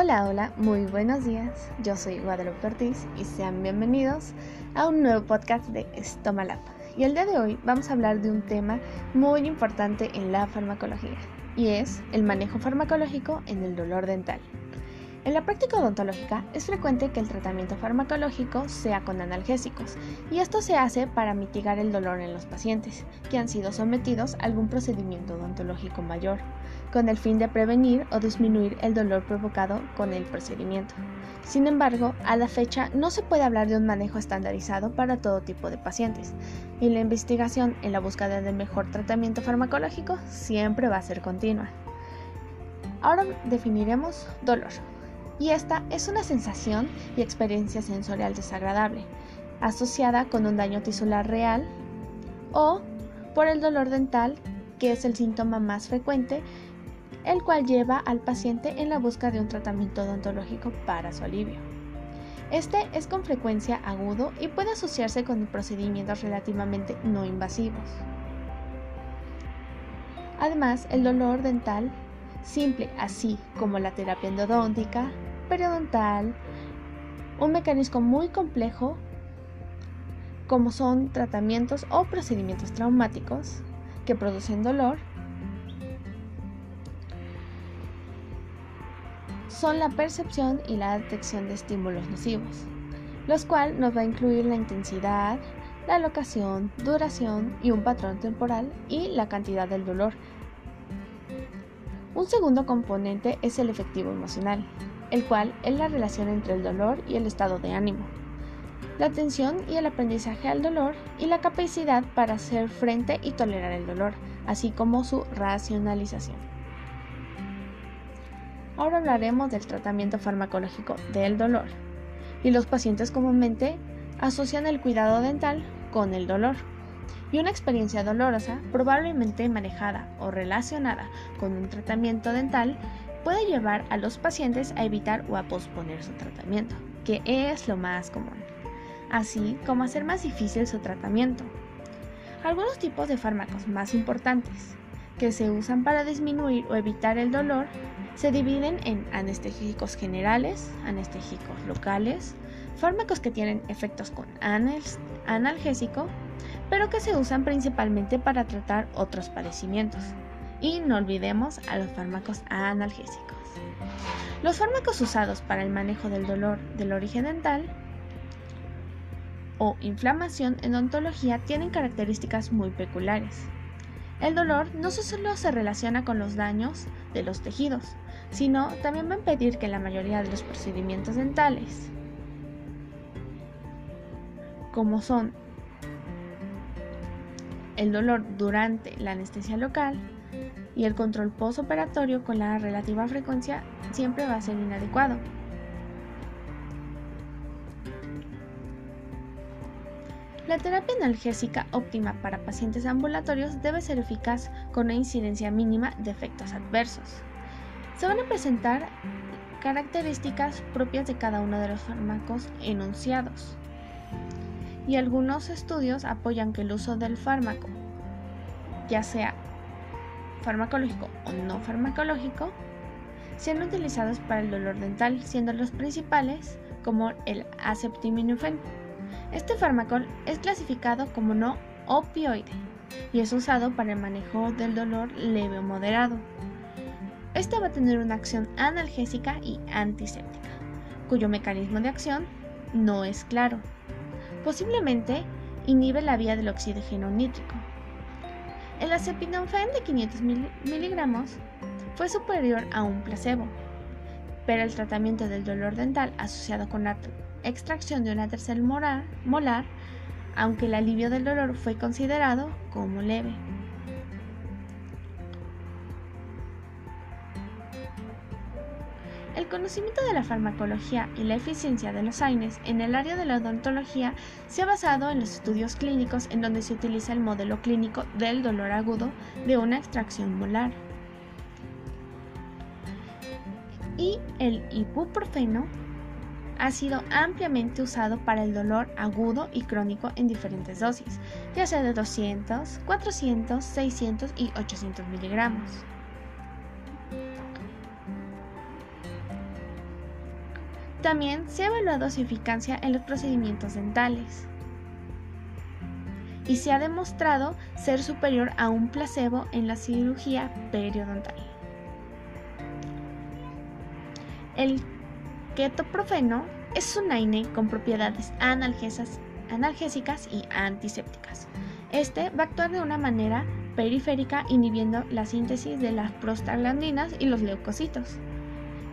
Hola, hola, muy buenos días. Yo soy Guadalupe Ortiz y sean bienvenidos a un nuevo podcast de Stomalab. Y el día de hoy vamos a hablar de un tema muy importante en la farmacología y es el manejo farmacológico en el dolor dental. En la práctica odontológica es frecuente que el tratamiento farmacológico sea con analgésicos, y esto se hace para mitigar el dolor en los pacientes que han sido sometidos a algún procedimiento odontológico mayor, con el fin de prevenir o disminuir el dolor provocado con el procedimiento. Sin embargo, a la fecha no se puede hablar de un manejo estandarizado para todo tipo de pacientes, y la investigación en la búsqueda del mejor tratamiento farmacológico siempre va a ser continua. Ahora definiremos dolor y esta es una sensación y experiencia sensorial desagradable, asociada con un daño tisular real o por el dolor dental, que es el síntoma más frecuente, el cual lleva al paciente en la busca de un tratamiento odontológico para su alivio. Este es con frecuencia agudo y puede asociarse con procedimientos relativamente no invasivos. Además, el dolor dental simple, así como la terapia endodóntica, periodontal, un mecanismo muy complejo como son tratamientos o procedimientos traumáticos que producen dolor, son la percepción y la detección de estímulos nocivos, los cuales nos va a incluir la intensidad, la locación, duración y un patrón temporal y la cantidad del dolor. Un segundo componente es el efectivo emocional, el cual es la relación entre el dolor y el estado de ánimo, la atención y el aprendizaje al dolor y la capacidad para hacer frente y tolerar el dolor, así como su racionalización. Ahora hablaremos del tratamiento farmacológico del dolor. Y los pacientes comúnmente asocian el cuidado dental con el dolor. Y una experiencia dolorosa, probablemente manejada o relacionada con un tratamiento dental, puede llevar a los pacientes a evitar o a posponer su tratamiento, que es lo más común, así como hacer más difícil su tratamiento. Algunos tipos de fármacos más importantes que se usan para disminuir o evitar el dolor se dividen en anestésicos generales, anestésicos locales, fármacos que tienen efectos con analgésico, pero que se usan principalmente para tratar otros padecimientos. Y no olvidemos a los fármacos analgésicos. Los fármacos usados para el manejo del dolor del origen dental o inflamación en odontología tienen características muy peculiares. El dolor no solo se relaciona con los daños de los tejidos, sino también va a impedir que la mayoría de los procedimientos dentales, como son el dolor durante la anestesia local, y el control postoperatorio con la relativa frecuencia siempre va a ser inadecuado. La terapia analgésica óptima para pacientes ambulatorios debe ser eficaz con una incidencia mínima de efectos adversos. Se van a presentar características propias de cada uno de los fármacos enunciados. Y algunos estudios apoyan que el uso del fármaco, ya sea farmacológico o no farmacológico, sean utilizados para el dolor dental, siendo los principales como el acetaminofén. Este fármaco es clasificado como no opioide y es usado para el manejo del dolor leve o moderado. Este va a tener una acción analgésica y antiséptica, cuyo mecanismo de acción no es claro. Posiblemente inhibe la vía del oxígeno nítrico, el acetaminofén de 500 miligramos fue superior a un placebo, pero el tratamiento del dolor dental asociado con la extracción de una tercera molar, aunque el alivio del dolor fue considerado como leve. El conocimiento de la farmacología y la eficiencia de los AINES en el área de la odontología se ha basado en los estudios clínicos en donde se utiliza el modelo clínico del dolor agudo de una extracción molar. Y el ibuprofeno ha sido ampliamente usado para el dolor agudo y crónico en diferentes dosis, ya sea de 200, 400, 600 y 800 miligramos. También se ha evaluado su eficacia en los procedimientos dentales. Y se ha demostrado ser superior a un placebo en la cirugía periodontal. El ketoprofeno es un AINE con propiedades analgésicas y antisépticas. Este va a actuar de una manera periférica inhibiendo la síntesis de las prostaglandinas y los leucocitos.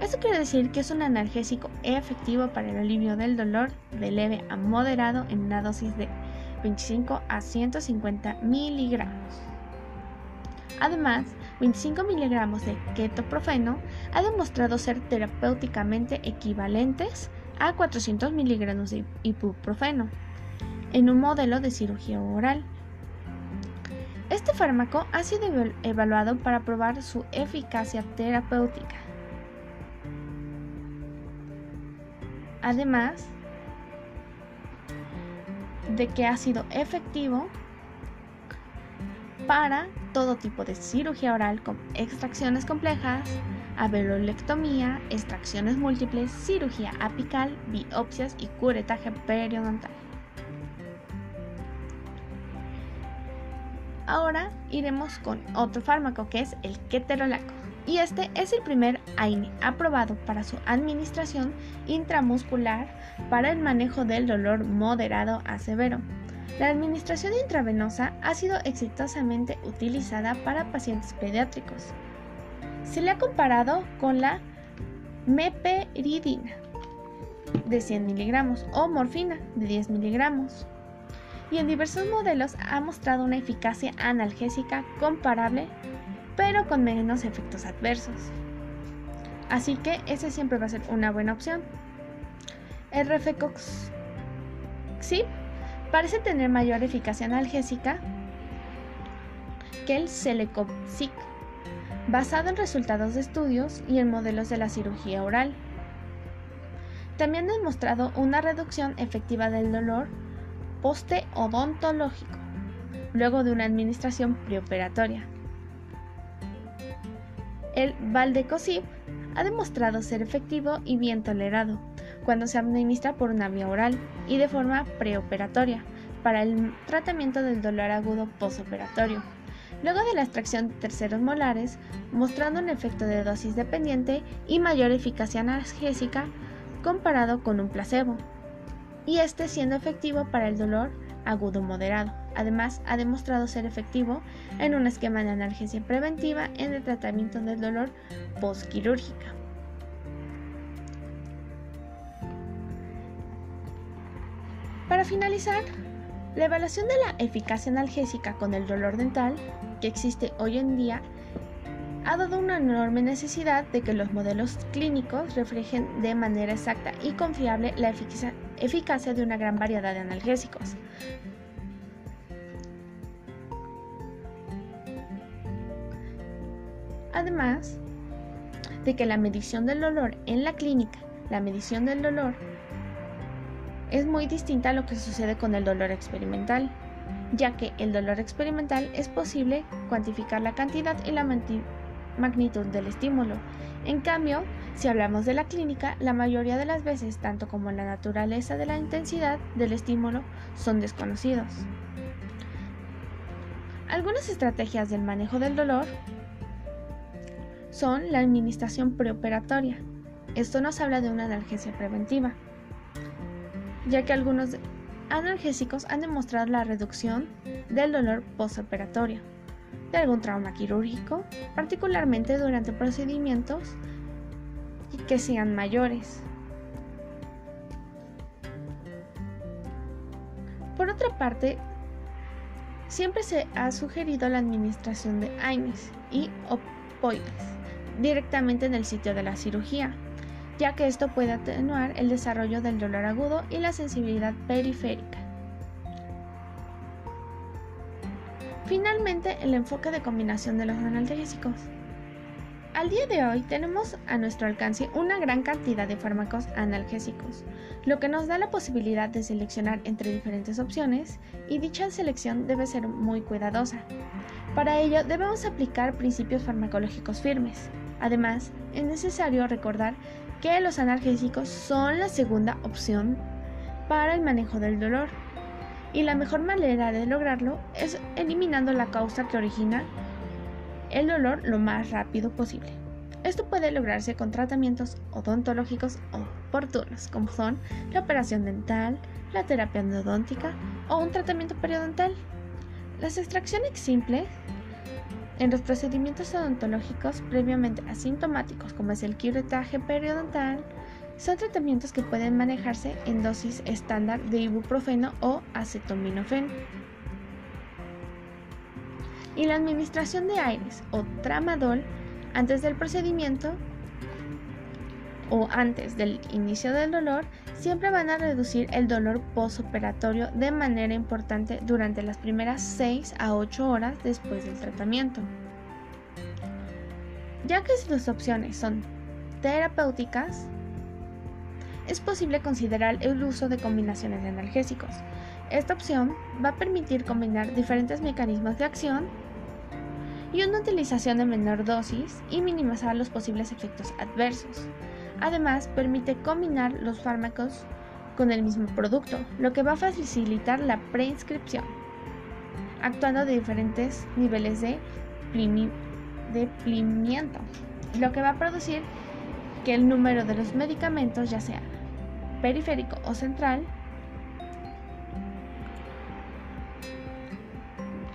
Esto quiere decir que es un analgésico efectivo para el alivio del dolor de leve a moderado en una dosis de 25 a 150 miligramos. Además, 25 miligramos de ketoprofeno ha demostrado ser terapéuticamente equivalentes a 400 miligramos de ibuprofeno en un modelo de cirugía oral. Este fármaco ha sido evaluado para probar su eficacia terapéutica. Además de que ha sido efectivo para todo tipo de cirugía oral con extracciones complejas, abelolectomía, extracciones múltiples, cirugía apical, biopsias y curetaje periodontal. Ahora iremos con otro fármaco que es el keterolaco. Y este es el primer AINE aprobado para su administración intramuscular para el manejo del dolor moderado a severo. La administración intravenosa ha sido exitosamente utilizada para pacientes pediátricos. Se le ha comparado con la meperidina de 100 miligramos o morfina de 10 miligramos y en diversos modelos ha mostrado una eficacia analgésica comparable, pero con menos efectos adversos. Así que ese siempre va a ser una buena opción. El Refecoxib parece tener mayor eficacia analgésica que el Celecoxib, basado en resultados de estudios y en modelos de la cirugía oral. También ha demostrado una reducción efectiva del dolor poste-odontológico, luego de una administración preoperatoria. El Valdecosib ha demostrado ser efectivo y bien tolerado cuando se administra por una vía oral y de forma preoperatoria para el tratamiento del dolor agudo postoperatorio. Luego de la extracción de terceros molares, mostrando un efecto de dosis dependiente y mayor eficacia analgésica comparado con un placebo y este siendo efectivo para el dolor agudo moderado. Además, ha demostrado ser efectivo en un esquema de analgesia preventiva en el tratamiento del dolor postquirúrgica. Para finalizar, la evaluación de la eficacia analgésica con el dolor dental que existe hoy en día ha dado una enorme necesidad de que los modelos clínicos reflejen de manera exacta y confiable la eficacia de una gran variedad de analgésicos. Además de que la medición del dolor en la clínica, la medición del dolor es muy distinta a lo que sucede con el dolor experimental, ya que el dolor experimental es posible cuantificar la cantidad y la magnitud del estímulo. En cambio, si hablamos de la clínica, la mayoría de las veces, tanto como la naturaleza de la intensidad del estímulo, son desconocidos. Algunas estrategias del manejo del dolor son la administración preoperatoria. Esto nos habla de una analgesia preventiva, ya que algunos analgésicos han demostrado la reducción del dolor postoperatorio de algún trauma quirúrgico, particularmente durante procedimientos que sean mayores. Por otra parte, siempre se ha sugerido la administración de AINES y opoides directamente en el sitio de la cirugía, ya que esto puede atenuar el desarrollo del dolor agudo y la sensibilidad periférica. Finalmente, el enfoque de combinación de los analgésicos. Al día de hoy tenemos a nuestro alcance una gran cantidad de fármacos analgésicos, lo que nos da la posibilidad de seleccionar entre diferentes opciones y dicha selección debe ser muy cuidadosa. Para ello debemos aplicar principios farmacológicos firmes. Además, es necesario recordar que los analgésicos son la segunda opción para el manejo del dolor. Y la mejor manera de lograrlo es eliminando la causa que origina el dolor lo más rápido posible. Esto puede lograrse con tratamientos odontológicos oportunos, como son la operación dental, la terapia endodóntica o un tratamiento periodontal. Las extracciones simples en los procedimientos odontológicos previamente asintomáticos, como es el curetaje periodontal, son tratamientos que pueden manejarse en dosis estándar de ibuprofeno o acetaminofén. Y la administración de aires o tramadol antes del procedimiento o antes del inicio del dolor siempre van a reducir el dolor postoperatorio de manera importante durante las primeras 6 a 8 horas después del tratamiento. Ya que sus opciones son terapéuticas, es posible considerar el uso de combinaciones de analgésicos. Esta opción va a permitir combinar diferentes mecanismos de acción y una utilización de menor dosis y minimizar los posibles efectos adversos. Además, permite combinar los fármacos con el mismo producto, lo que va a facilitar la preinscripción, actuando de diferentes niveles de, plimiento, lo que va a producir que el número de los medicamentos, ya sea periférico o central,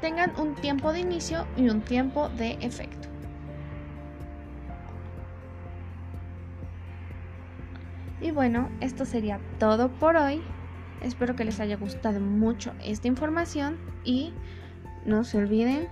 tengan un tiempo de inicio y un tiempo de efecto. Y bueno, esto sería todo por hoy. Espero que les haya gustado mucho esta información y no se olviden